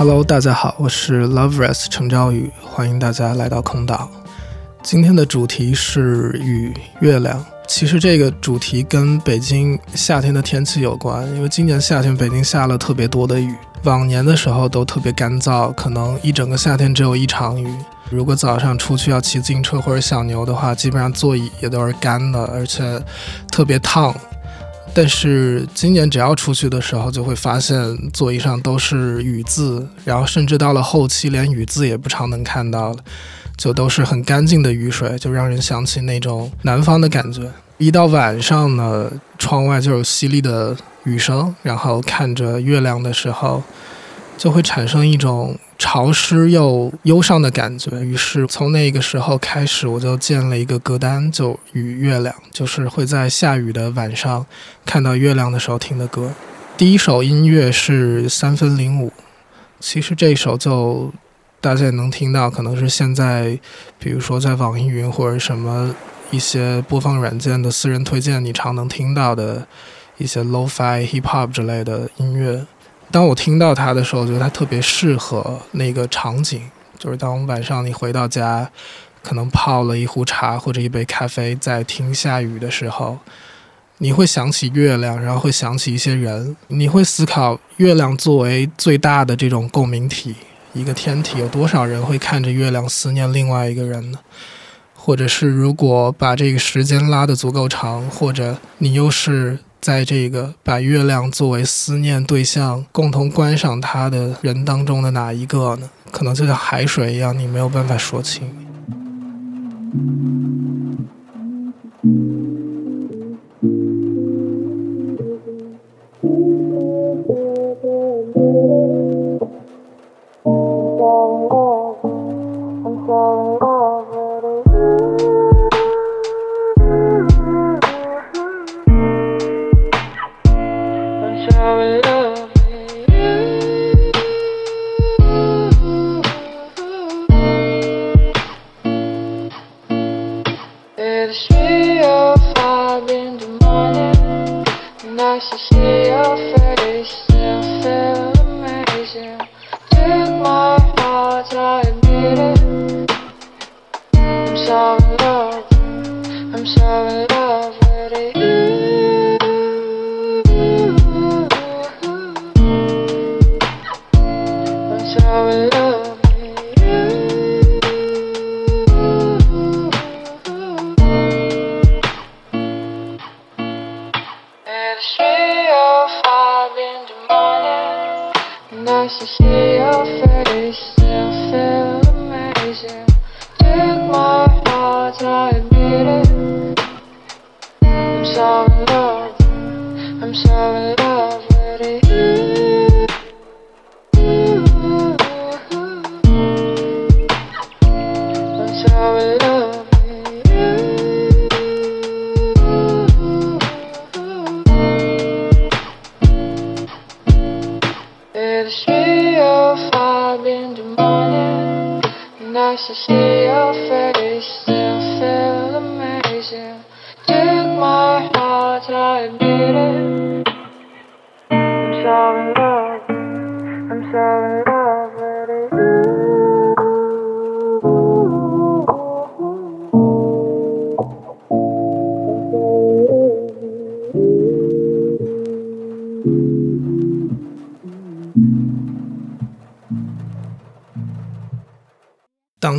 Hello，大家好，我是 Loveress 程昭宇，欢迎大家来到空岛。今天的主题是雨、月亮。其实这个主题跟北京夏天的天气有关，因为今年夏天北京下了特别多的雨。往年的时候都特别干燥，可能一整个夏天只有一场雨。如果早上出去要骑自行车或者小牛的话，基本上座椅也都是干的，而且特别烫。但是今年只要出去的时候，就会发现座椅上都是雨渍，然后甚至到了后期连雨渍也不常能看到了，就都是很干净的雨水，就让人想起那种南方的感觉。一到晚上呢，窗外就有淅沥的雨声，然后看着月亮的时候，就会产生一种。潮湿又忧伤的感觉，于是从那个时候开始，我就建了一个歌单，就与月亮，就是会在下雨的晚上看到月亮的时候听的歌。第一首音乐是三分零五，其实这首就大家也能听到，可能是现在，比如说在网易云或者什么一些播放软件的私人推荐，你常能听到的一些 lo-fi hip hop 之类的音乐。当我听到它的时候，觉得它特别适合那个场景，就是当晚上你回到家，可能泡了一壶茶或者一杯咖啡，在听下雨的时候，你会想起月亮，然后会想起一些人，你会思考月亮作为最大的这种共鸣体，一个天体，有多少人会看着月亮思念另外一个人呢？或者是如果把这个时间拉得足够长，或者你又是。在这个把月亮作为思念对象、共同观赏它的人当中的哪一个呢？可能就像海水一样，你没有办法说清。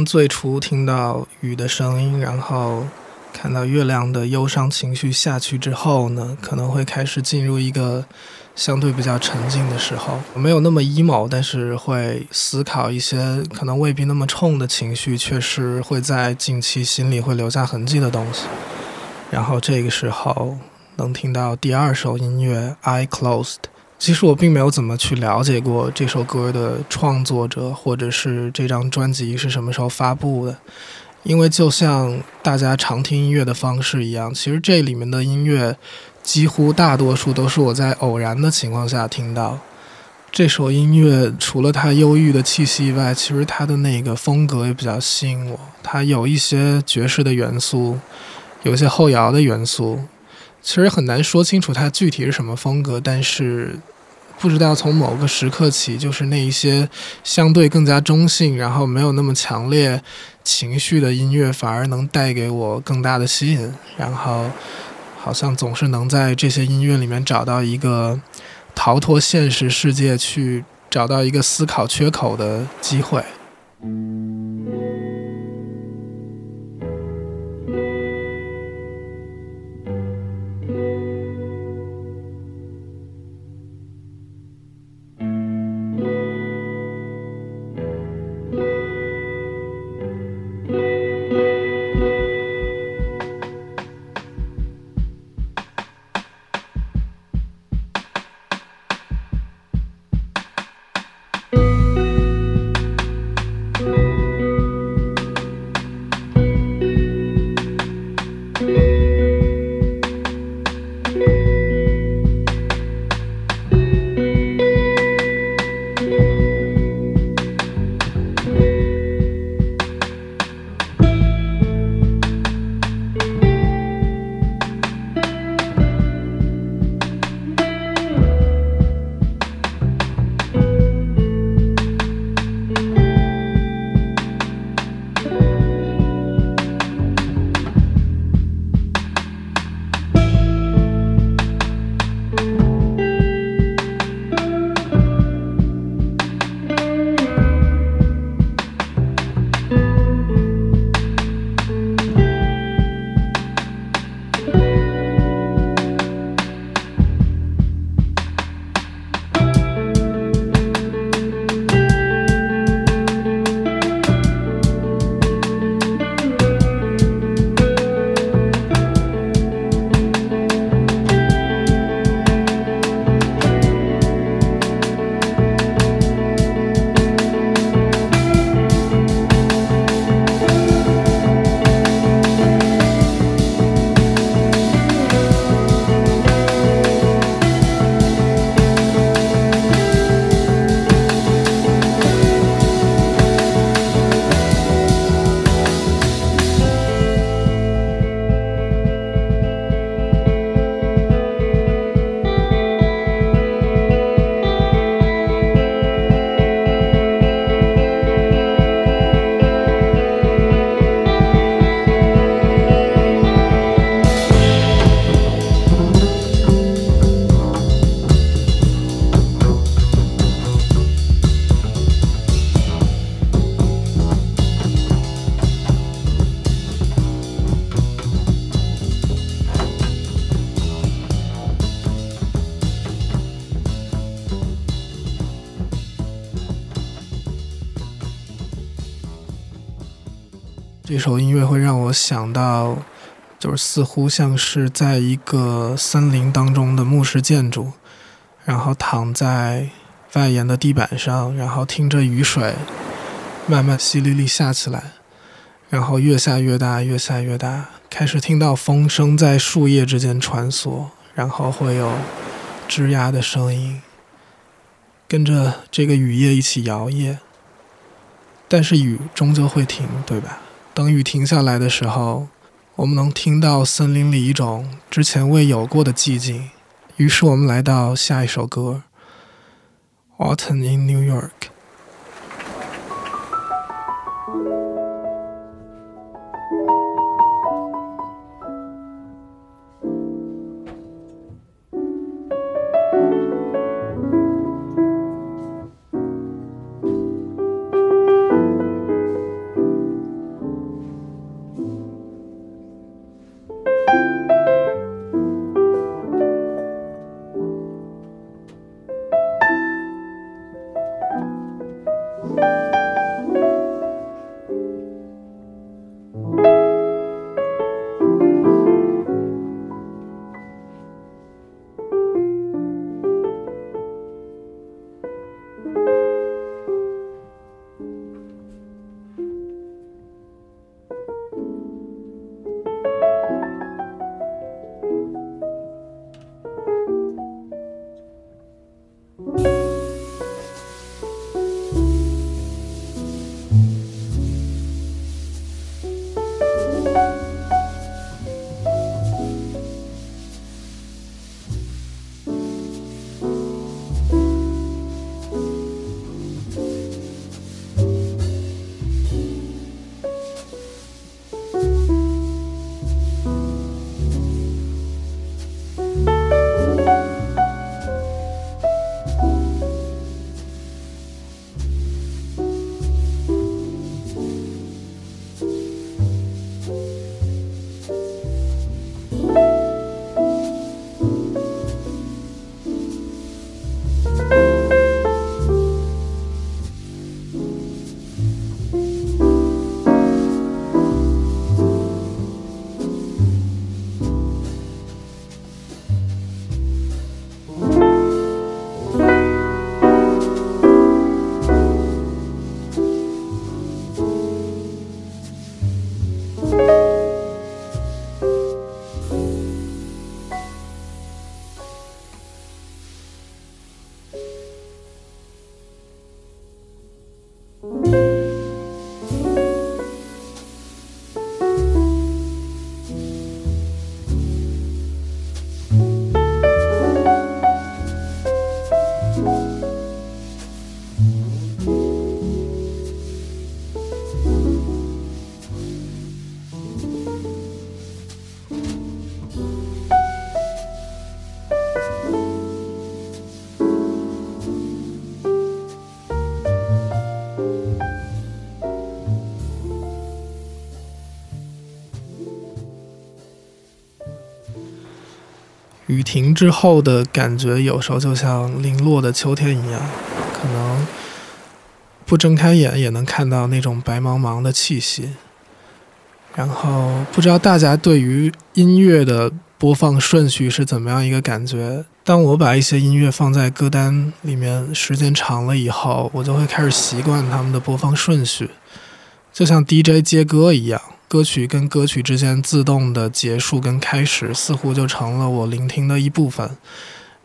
最初听到雨的声音，然后看到月亮的忧伤情绪下去之后呢，可能会开始进入一个相对比较沉静的时候，没有那么 emo，但是会思考一些可能未必那么冲的情绪，确实会在近期心里会留下痕迹的东西。然后这个时候能听到第二首音乐《Eye Closed》。其实我并没有怎么去了解过这首歌的创作者，或者是这张专辑是什么时候发布的，因为就像大家常听音乐的方式一样，其实这里面的音乐几乎大多数都是我在偶然的情况下听到。这首音乐除了它忧郁的气息以外，其实它的那个风格也比较吸引我，它有一些爵士的元素，有一些后摇的元素。其实很难说清楚它具体是什么风格，但是不知道从某个时刻起，就是那一些相对更加中性，然后没有那么强烈情绪的音乐，反而能带给我更大的吸引。然后好像总是能在这些音乐里面找到一个逃脱现实世界，去找到一个思考缺口的机会。让我想到，就是似乎像是在一个森林当中的木质建筑，然后躺在外沿的地板上，然后听着雨水慢慢淅沥沥下起来，然后越下越大，越下越大，开始听到风声在树叶之间穿梭，然后会有枝桠的声音，跟着这个雨夜一起摇曳，但是雨终究会停，对吧？等雨停下来的时候，我们能听到森林里一种之前未有过的寂静。于是我们来到下一首歌，《Autumn in New York》。雨停之后的感觉，有时候就像零落的秋天一样，可能不睁开眼也能看到那种白茫茫的气息。然后不知道大家对于音乐的播放顺序是怎么样一个感觉？当我把一些音乐放在歌单里面时间长了以后，我就会开始习惯他们的播放顺序，就像 DJ 接歌一样。歌曲跟歌曲之间自动的结束跟开始，似乎就成了我聆听的一部分。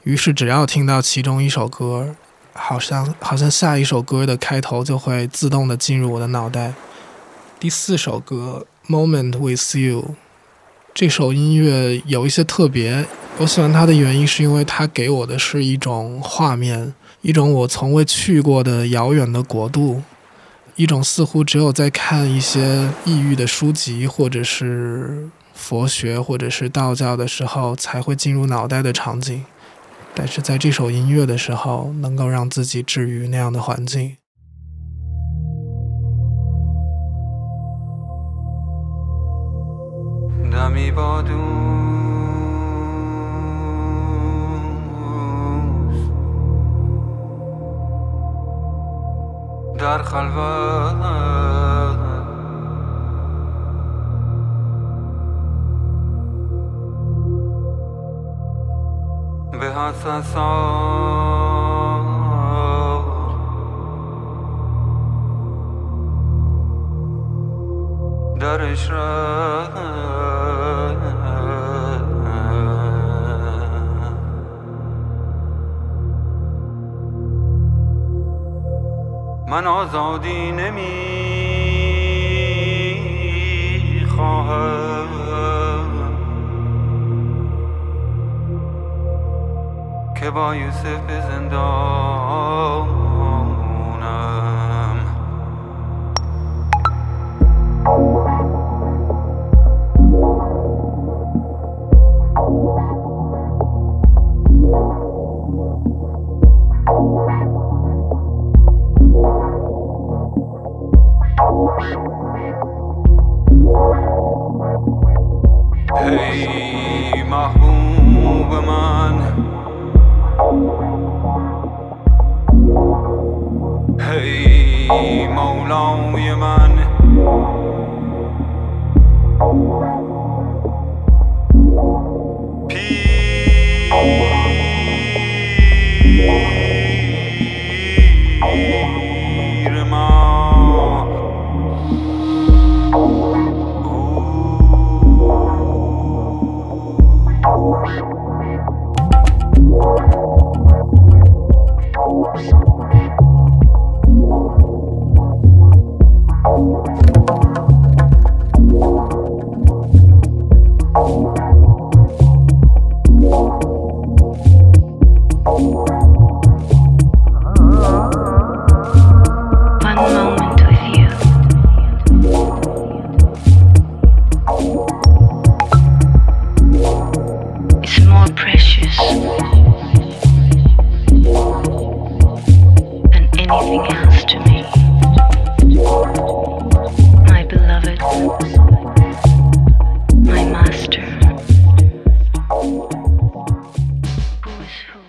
于是，只要听到其中一首歌，好像好像下一首歌的开头就会自动的进入我的脑袋。第四首歌《Moment with You》这首音乐有一些特别，我喜欢它的原因是因为它给我的是一种画面，一种我从未去过的遥远的国度。一种似乎只有在看一些异域的书籍，或者是佛学，或者是道教的时候才会进入脑袋的场景，但是在这首音乐的时候，能够让自己置于那样的环境。I thought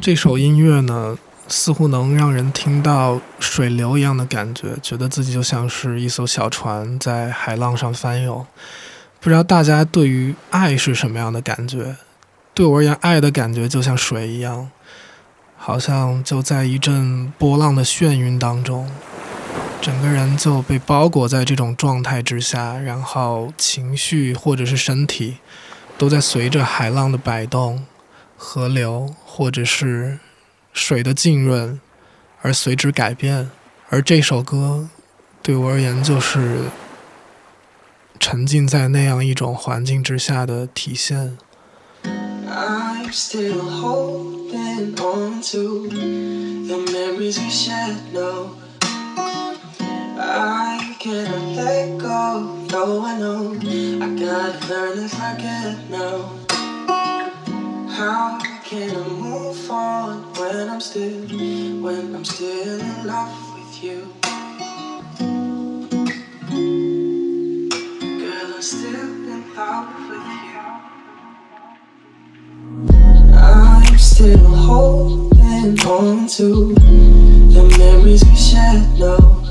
这首音乐呢，似乎能让人听到水流一样的感觉，觉得自己就像是一艘小船在海浪上翻涌。不知道大家对于爱是什么样的感觉？对我而言，爱的感觉就像水一样，好像就在一阵波浪的眩晕当中，整个人就被包裹在这种状态之下，然后情绪或者是身体都在随着海浪的摆动。河流，或者是水的浸润，而随之改变。而这首歌，对我而言，就是沉浸在那样一种环境之下的体现。How can I move on when I'm still, when I'm still in love with you? Girl, I'm still in love with you. I'm still holding on to the memories we shared. No,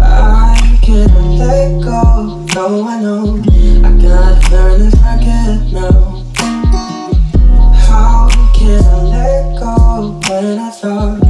I can't let go. No, I know I gotta learn to forget now star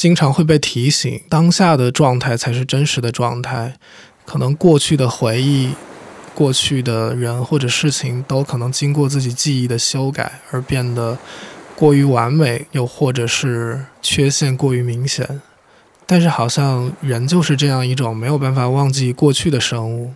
经常会被提醒，当下的状态才是真实的状态。可能过去的回忆过去的人或者事情都可能经过自己记忆的修改而变得过于完美，又或者是缺陷过于明显。但是好像人就是这样一种没有办法忘记过去的生物，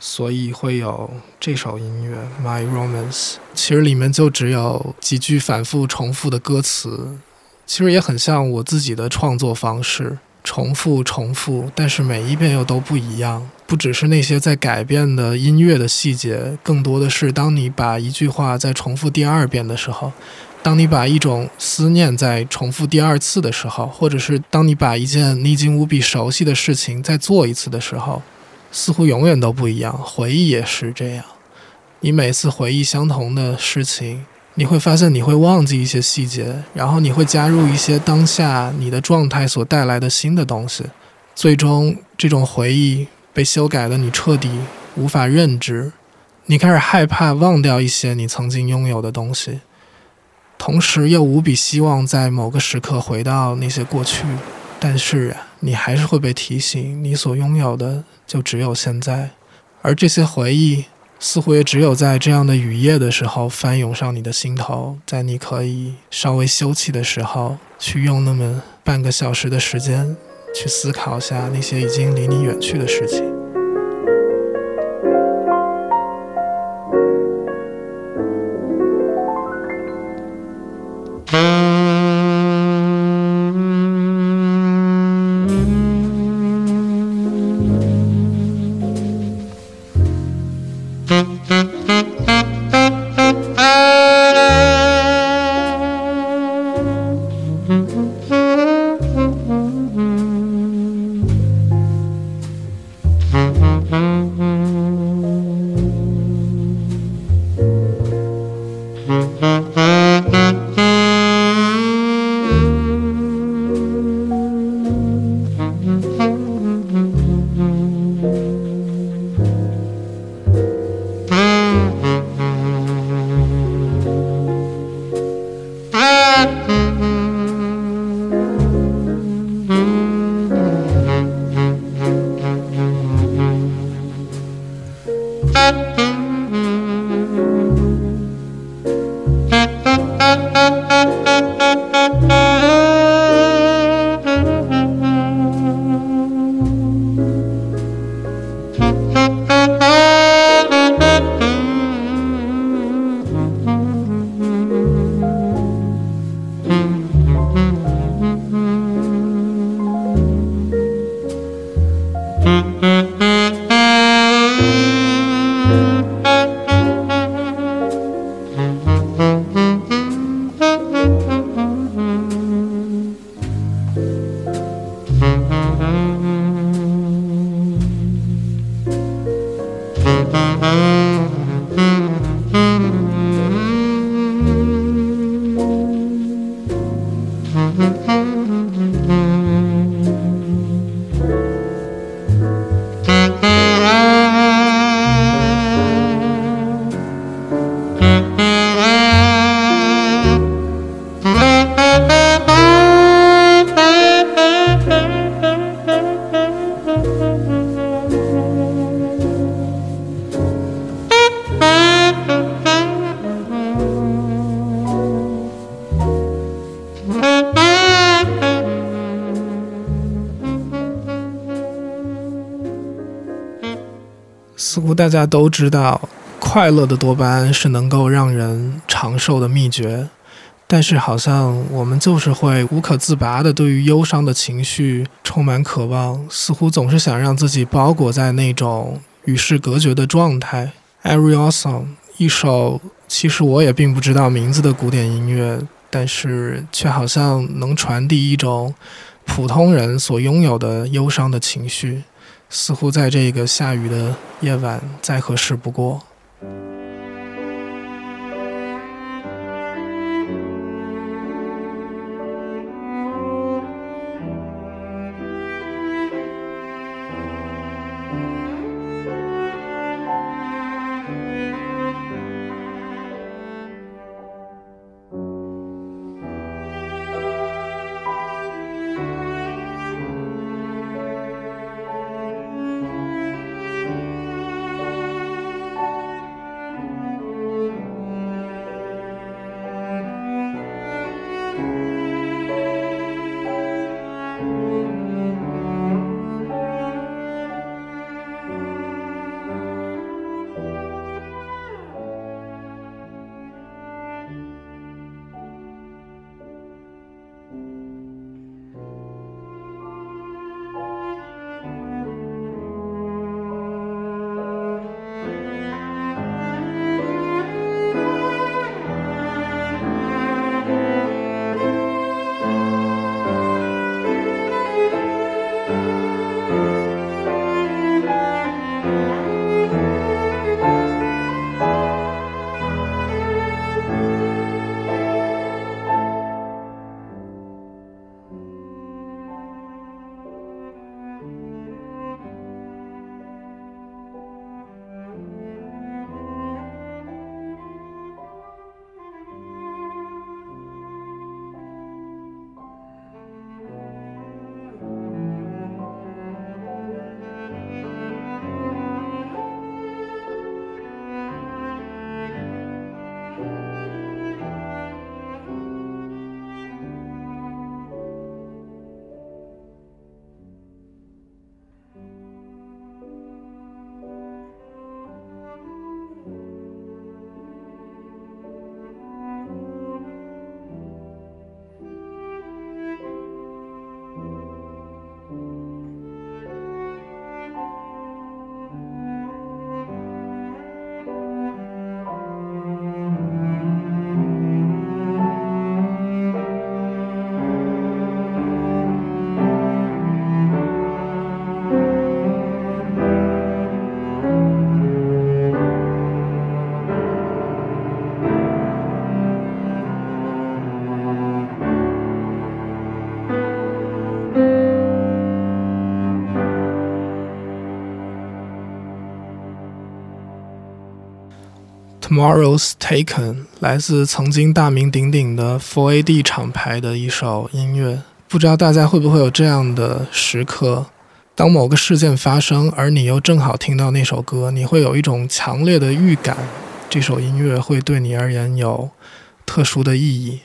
所以会有这首音乐《My Romance》。其实里面就只有几句反复重复的歌词，其实也很像我自己的创作方式，重复重复，但是每一遍又都不一样。不只是那些在改变的音乐的细节，更多的是当你把一句话再重复第二遍的时候。当你把一种思念再重复第二次的时候，或者是当你把一件你已经无比熟悉的事情再做一次的时候，似乎永远都不一样。回忆也是这样，你每次回忆相同的事情，你会发现你会忘记一些细节，然后你会加入一些当下你的状态所带来的新的东西，最终这种回忆被修改的你彻底无法认知，你开始害怕忘掉一些你曾经拥有的东西。同时又无比希望在某个时刻回到那些过去，但是你还是会被提醒，你所拥有的就只有现在，而这些回忆似乎也只有在这样的雨夜的时候翻涌上你的心头，在你可以稍微休憩的时候，去用那么半个小时的时间去思考下那些已经离你远去的事情。大家都知道，快乐的多巴胺是能够让人长寿的秘诀，但是好像我们就是会无可自拔的对于忧伤的情绪充满渴望，似乎总是想让自己包裹在那种与世隔绝的状态。Every awesome，一首其实我也并不知道名字的古典音乐，但是却好像能传递一种普通人所拥有的忧伤的情绪。似乎在这个下雨的夜晚，再合适不过。Tomorrow's Taken 来自曾经大名鼎鼎的 4AD 厂牌的一首音乐。不知道大家会不会有这样的时刻：当某个事件发生，而你又正好听到那首歌，你会有一种强烈的预感，这首音乐会对你而言有特殊的意义。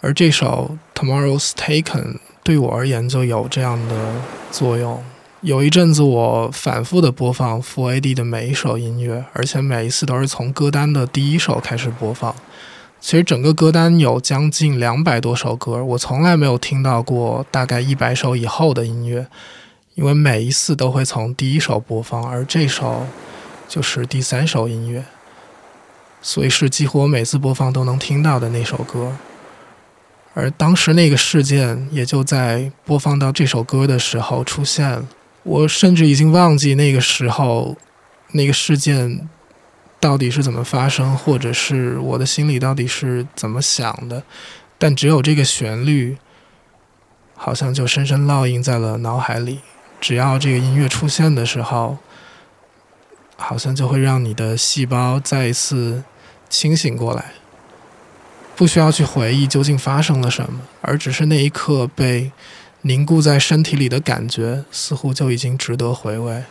而这首 Tomorrow's Taken 对我而言就有这样的作用。有一阵子，我反复的播放 Full AD 的每一首音乐，而且每一次都是从歌单的第一首开始播放。其实整个歌单有将近两百多首歌，我从来没有听到过大概一百首以后的音乐，因为每一次都会从第一首播放，而这首就是第三首音乐，所以是几乎我每次播放都能听到的那首歌。而当时那个事件也就在播放到这首歌的时候出现。我甚至已经忘记那个时候，那个事件到底是怎么发生，或者是我的心里到底是怎么想的。但只有这个旋律，好像就深深烙印在了脑海里。只要这个音乐出现的时候，好像就会让你的细胞再一次清醒过来，不需要去回忆究竟发生了什么，而只是那一刻被。凝固在身体里的感觉，似乎就已经值得回味。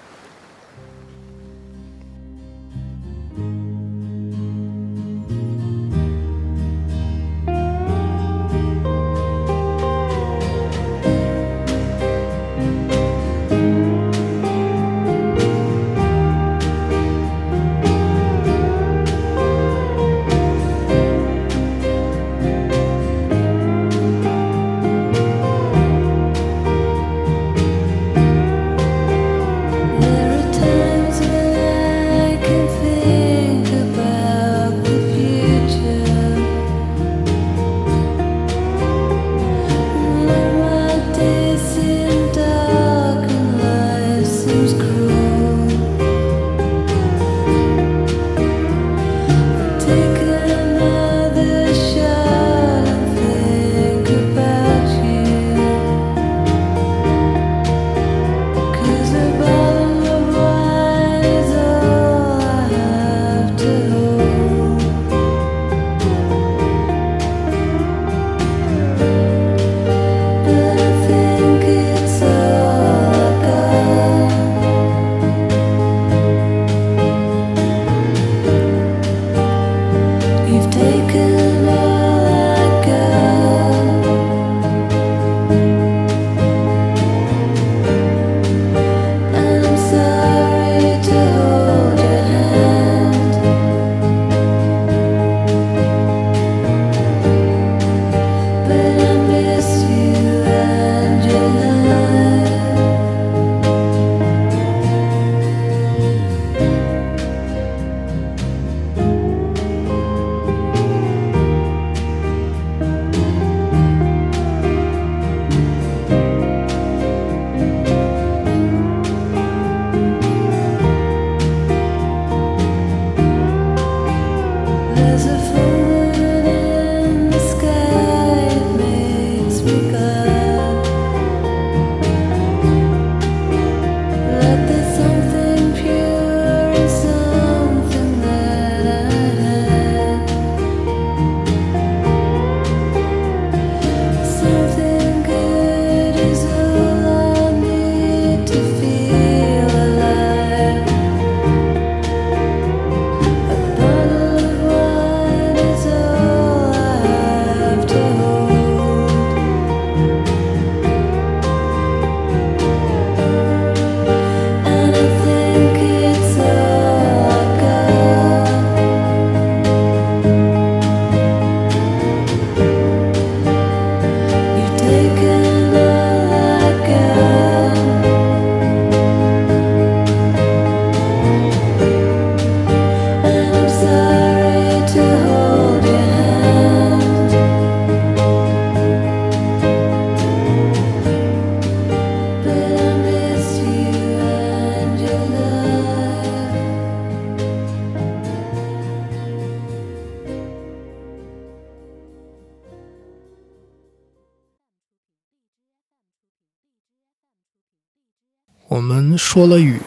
说了雨，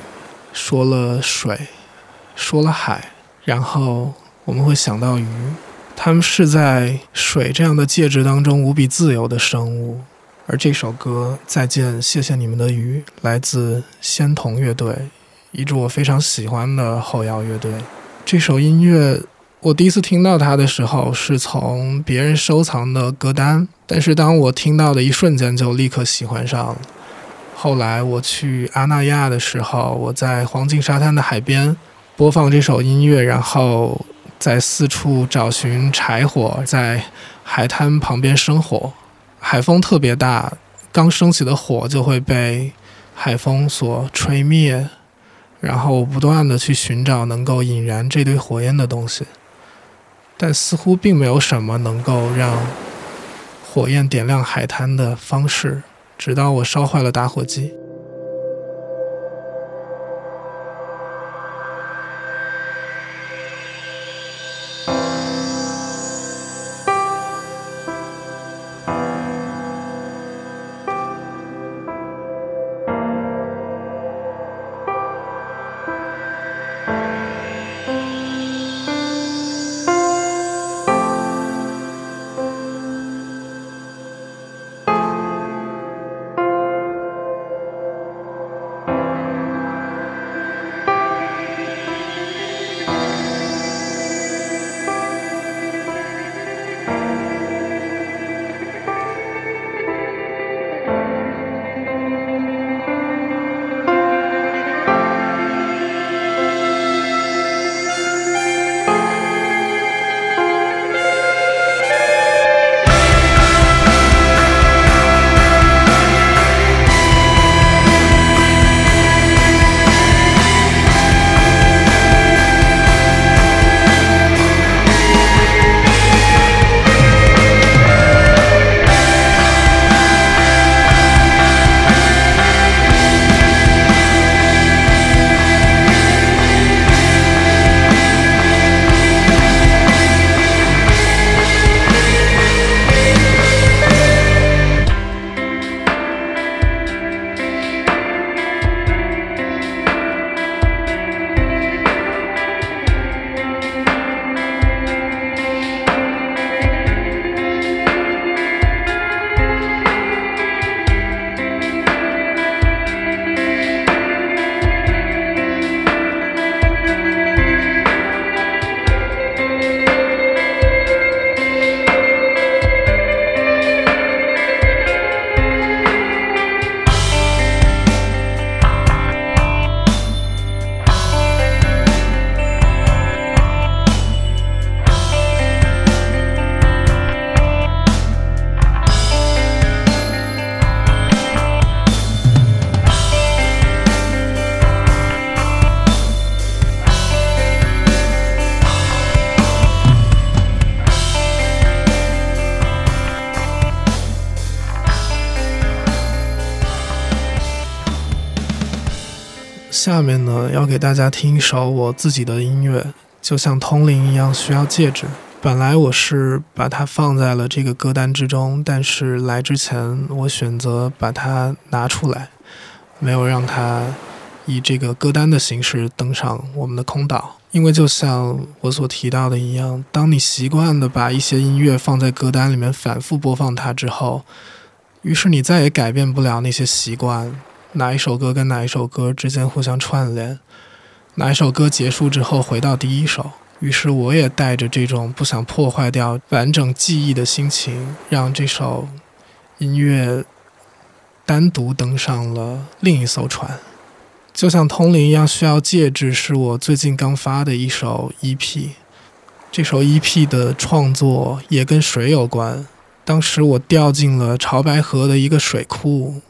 说了水，说了海，然后我们会想到鱼，它们是在水这样的介质当中无比自由的生物。而这首歌《再见，谢谢你们的鱼》来自仙童乐队，一支我非常喜欢的后摇乐队。这首音乐我第一次听到它的时候是从别人收藏的歌单，但是当我听到的一瞬间就立刻喜欢上了。后来我去阿那亚的时候，我在黄金沙滩的海边播放这首音乐，然后在四处找寻柴火，在海滩旁边生火。海风特别大，刚升起的火就会被海风所吹灭，然后不断的去寻找能够引燃这堆火焰的东西，但似乎并没有什么能够让火焰点亮海滩的方式，直到我烧坏了打火机。下面呢，要给大家听一首我自己的音乐，就像通灵一样，需要介质。本来我是把它放在了这个歌单之中，但是来之前我选择把它拿出来，没有让它以这个歌单的形式登上我们的空岛。因为就像我所提到的一样，当你习惯的把一些音乐放在歌单里面反复播放它之后，于是你再也改变不了那些习惯。哪一首歌跟哪一首歌之间互相串联？哪一首歌结束之后回到第一首？于是我也带着这种不想破坏掉完整记忆的心情，让这首音乐单独登上了另一艘船。就像通灵一样，需要介质是我最近刚发的一首 EP。这首 EP 的创作也跟水有关。当时我掉进了潮白河的一个水库。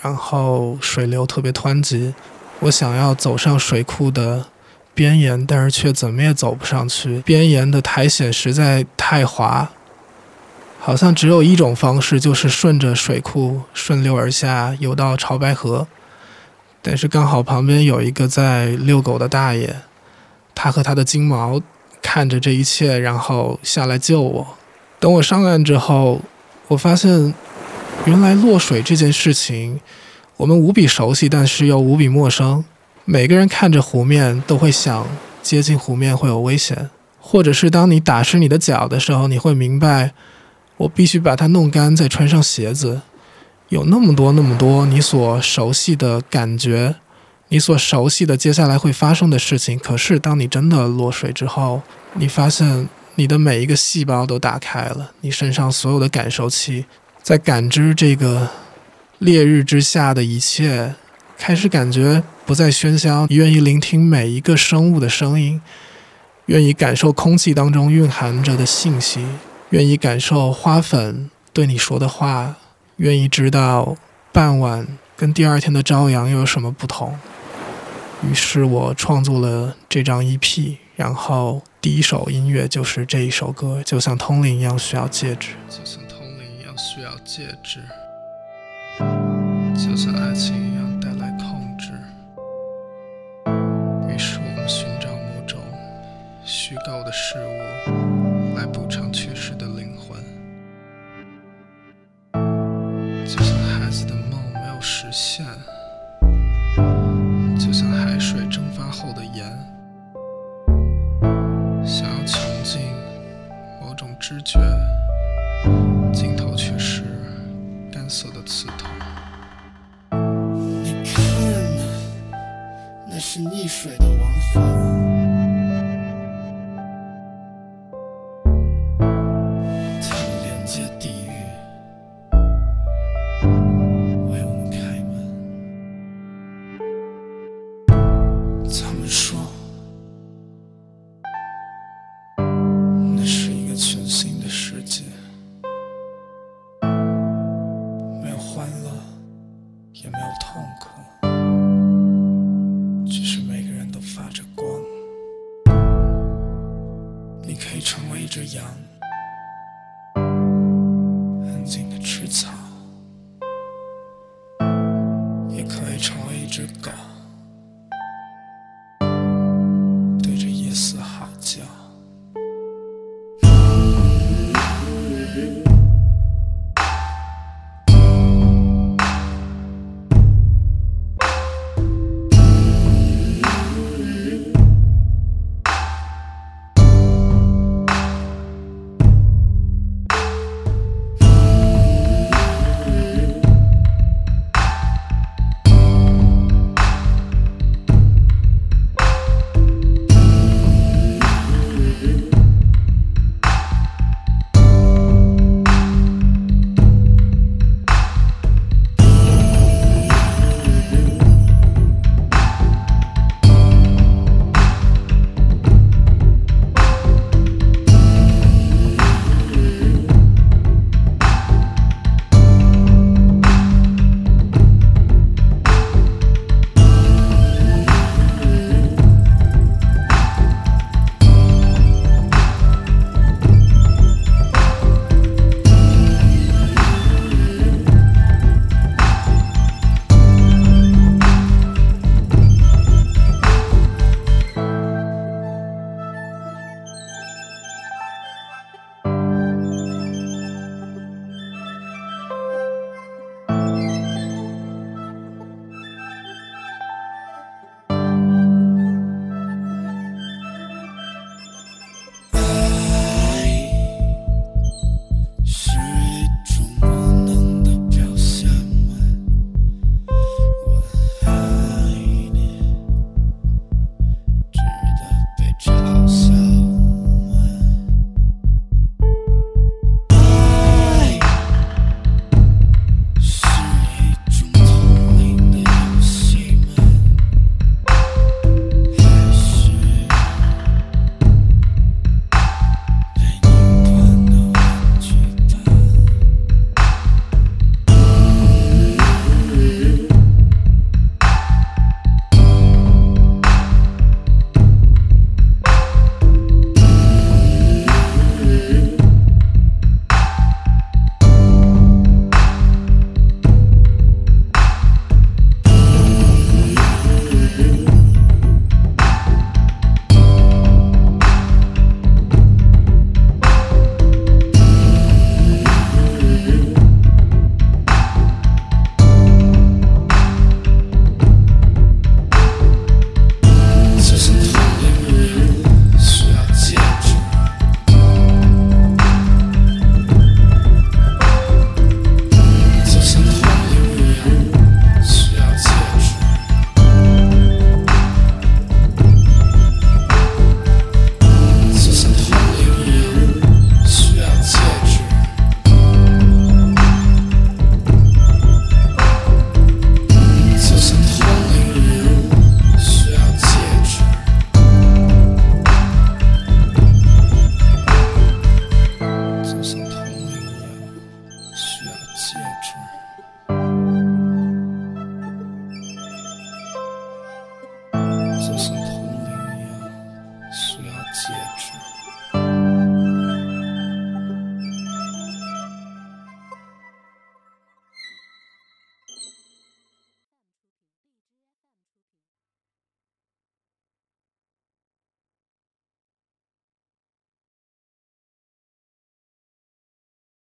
然后水流特别湍急，我想要走上水库的边沿，但是却怎么也走不上去。边沿的苔藓实在太滑，好像只有一种方式，就是顺着水库顺流而下，游到潮白河。但是刚好旁边有一个在遛狗的大爷，他和他的金毛看着这一切，然后下来救我。等我上岸之后，我发现。原来落水这件事情，我们无比熟悉，但是又无比陌生。每个人看着湖面，都会想接近湖面会有危险，或者是当你打湿你的脚的时候，你会明白，我必须把它弄干再穿上鞋子。有那么多那么多你所熟悉的感觉，你所熟悉的接下来会发生的事情。可是当你真的落水之后，你发现你的每一个细胞都打开了，你身上所有的感受器在感知这个烈日之下的一切。开始感觉不再喧嚣，愿意聆听每一个生物的声音，愿意感受空气当中蕴含着的信息，愿意感受花粉对你说的话，愿意知道傍晚跟第二天的朝阳又有什么不同。于是我创作了这张 EP，然后第一首音乐就是这一首歌，就像通灵一样需要戒指，需要戒指。就像爱情一样带来控制。于是我们寻找某种虚构的事物。magical.